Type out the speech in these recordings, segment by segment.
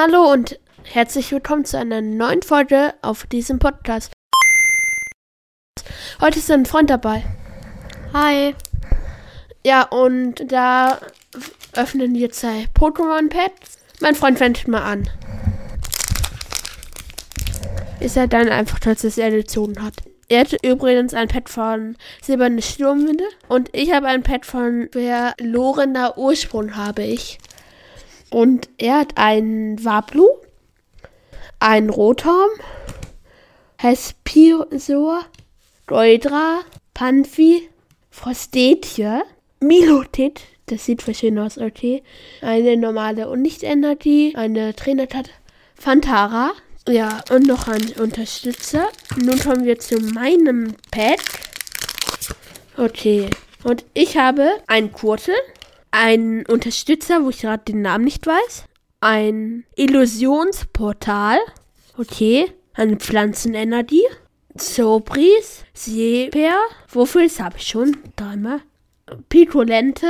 Hallo und herzlich willkommen zu einer neuen Folge auf diesem Podcast. Heute ist ein Freund dabei. Hi. Ja, und da öffnen wir zwei Pokémon-Pads. Mein Freund fängt mal an. Ist er dann einfach, dass es gezogen hat. Er hat übrigens ein Pad von Silberne Sturmwinde und ich habe ein Pad von verlorener Ursprung habe ich. Und er hat einen Wablu, einen Rotom, Hespisor, Goldra, Panfi, Frostetje, Milotit, das sieht schön aus, okay. Eine normale und Nicht-Energie, eine Trainertat Fantara. Ja, und noch ein Unterstützer. Nun kommen wir zu meinem Pack. Okay. Und ich habe einen Kurtel, einen Unterstützer, wo ich gerade den Namen nicht weiß, ein Illusionsportal, okay, eine Pflanzenenergie, Zobris, Seeper, Wuffels habe ich schon, dreimal, Picolente,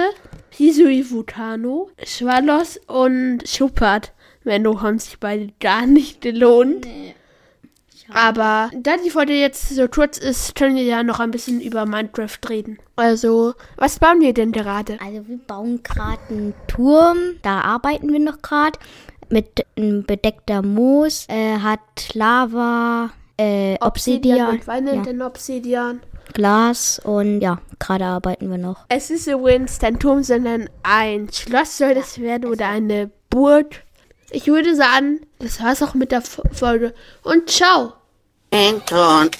Hisui Vulcano, Schwalos und Schuppert. Wenn du haben sich beide gar nicht gelohnt. Nee. Aber da die Folge jetzt so kurz ist, können wir ja noch ein bisschen über Minecraft reden. Also, was bauen wir denn gerade? Also wir bauen gerade einen Turm. Da arbeiten wir noch gerade. Mit einem bedeckter Moos. Äh, hat Lava, äh, Obsidian, Und wann nennt ja, Obsidian? Glas und ja, gerade arbeiten wir noch. Es ist übrigens kein Turm, sondern ein Schloss soll das werden oder eine Burg. Ich würde sagen, das war's auch mit der Folge. Und ciao! Anton.